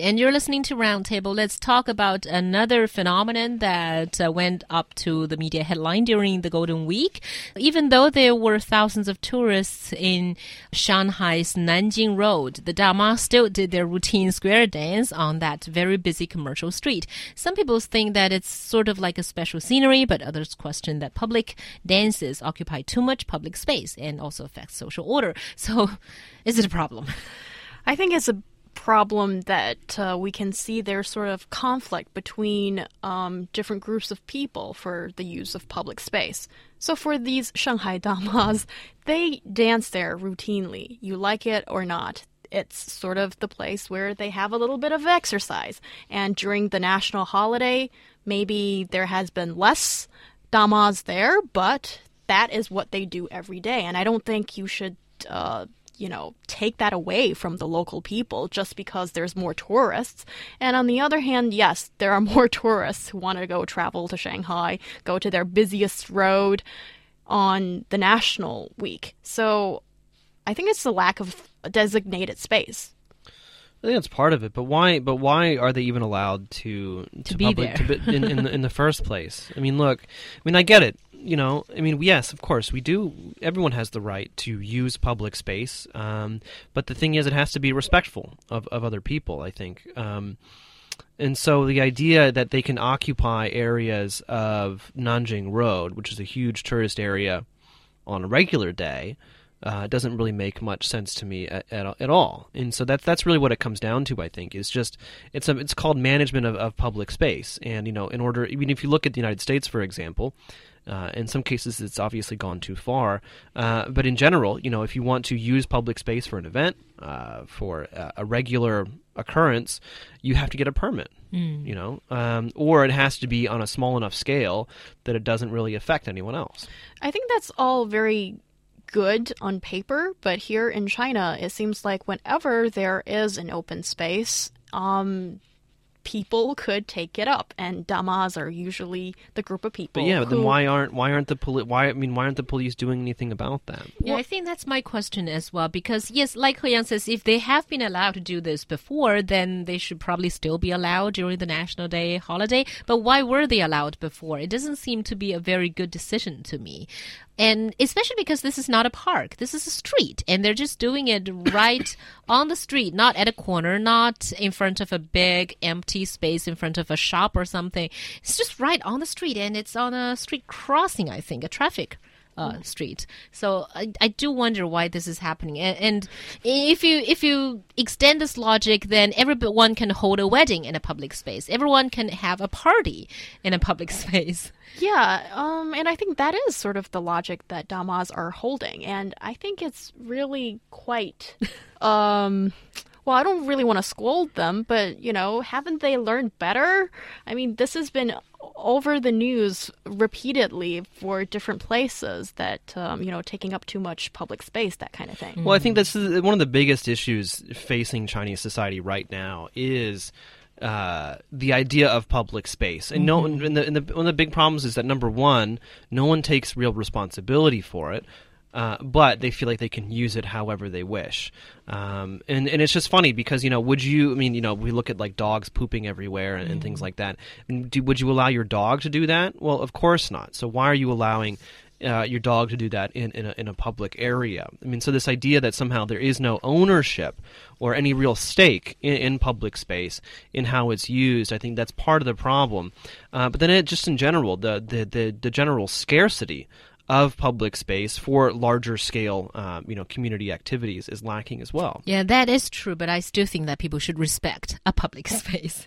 And you're listening to Roundtable. Let's talk about another phenomenon that uh, went up to the media headline during the Golden Week. Even though there were thousands of tourists in Shanghai's Nanjing Road, the Dama still did their routine square dance on that very busy commercial street. Some people think that it's sort of like a special scenery, but others question that public dances occupy too much public space and also affect social order. So, is it a problem? I think it's a problem that uh, we can see there's sort of conflict between um, different groups of people for the use of public space. So for these Shanghai damas, they dance there routinely. You like it or not. It's sort of the place where they have a little bit of exercise. And during the national holiday, maybe there has been less damas there, but that is what they do every day. And I don't think you should uh, you know, take that away from the local people just because there's more tourists. And on the other hand, yes, there are more tourists who want to go travel to Shanghai, go to their busiest road on the national week. So I think it's the lack of a designated space. I think that's part of it, but why? But why are they even allowed to to, to be public, there to be, in, in, the, in the first place? I mean, look, I mean, I get it you know, I mean, yes, of course, we do. Everyone has the right to use public space, um, but the thing is, it has to be respectful of, of other people. I think, um, and so the idea that they can occupy areas of Nanjing Road, which is a huge tourist area, on a regular day. Uh, doesn't really make much sense to me at, at, at, all, and so that's that's really what it comes down to. I think is just it's a, it's called management of, of public space, and you know, in order, even if you look at the United States, for example, uh, in some cases, it's obviously gone too far. Uh, but in general, you know, if you want to use public space for an event, uh, for a regular occurrence, you have to get a permit. Mm. You know, um, or it has to be on a small enough scale that it doesn't really affect anyone else. I think that's all very good on paper, but here in China, it seems like whenever there is an open space, um, people could take it up, and damas are usually the group of people. But yeah, but then why aren't why aren't the poli- why I mean why aren't the police doing anything about that? Yeah, I think that's my question as well. Because yes, like He says, if they have been allowed to do this before, then they should probably still be allowed during the National Day holiday. But why were they allowed before? It doesn't seem to be a very good decision to me. And especially because this is not a park, this is a street, and they're just doing it right on the street, not at a corner, not in front of a big empty space in front of a shop or something. It's just right on the street, and it's on a street crossing, I think, a traffic uh, street. So I, I do wonder why this is happening. And, and, if you if you extend this logic, then everyone can hold a wedding in a public space. Everyone can have a party in a public space. Yeah, um, and I think that is sort of the logic that Damas are holding, and I think it's really quite. um, well, I don't really want to scold them, but you know, haven't they learned better? I mean, this has been over the news repeatedly for different places that um, you know taking up too much public space, that kind of thing. Well, I think this is one of the biggest issues facing Chinese society right now is. Uh, the idea of public space, and no, mm-hmm. and the, and the, one of the big problems is that number one, no one takes real responsibility for it. Uh, but they feel like they can use it however they wish. Um, and, and it's just funny because, you know, would you, I mean, you know, we look at like dogs pooping everywhere and, and things mm-hmm. like that. Do, would you allow your dog to do that? Well, of course not. So why are you allowing uh, your dog to do that in, in a, in, a, public area. I mean, so this idea that somehow there is no ownership or any real stake in, in public space in how it's used, I think that's part of the problem. Uh, but then it, just in general, the, the, the, the general scarcity of public space for larger scale, um, you know, community activities is lacking as well. Yeah, that is true, but I still think that people should respect a public space.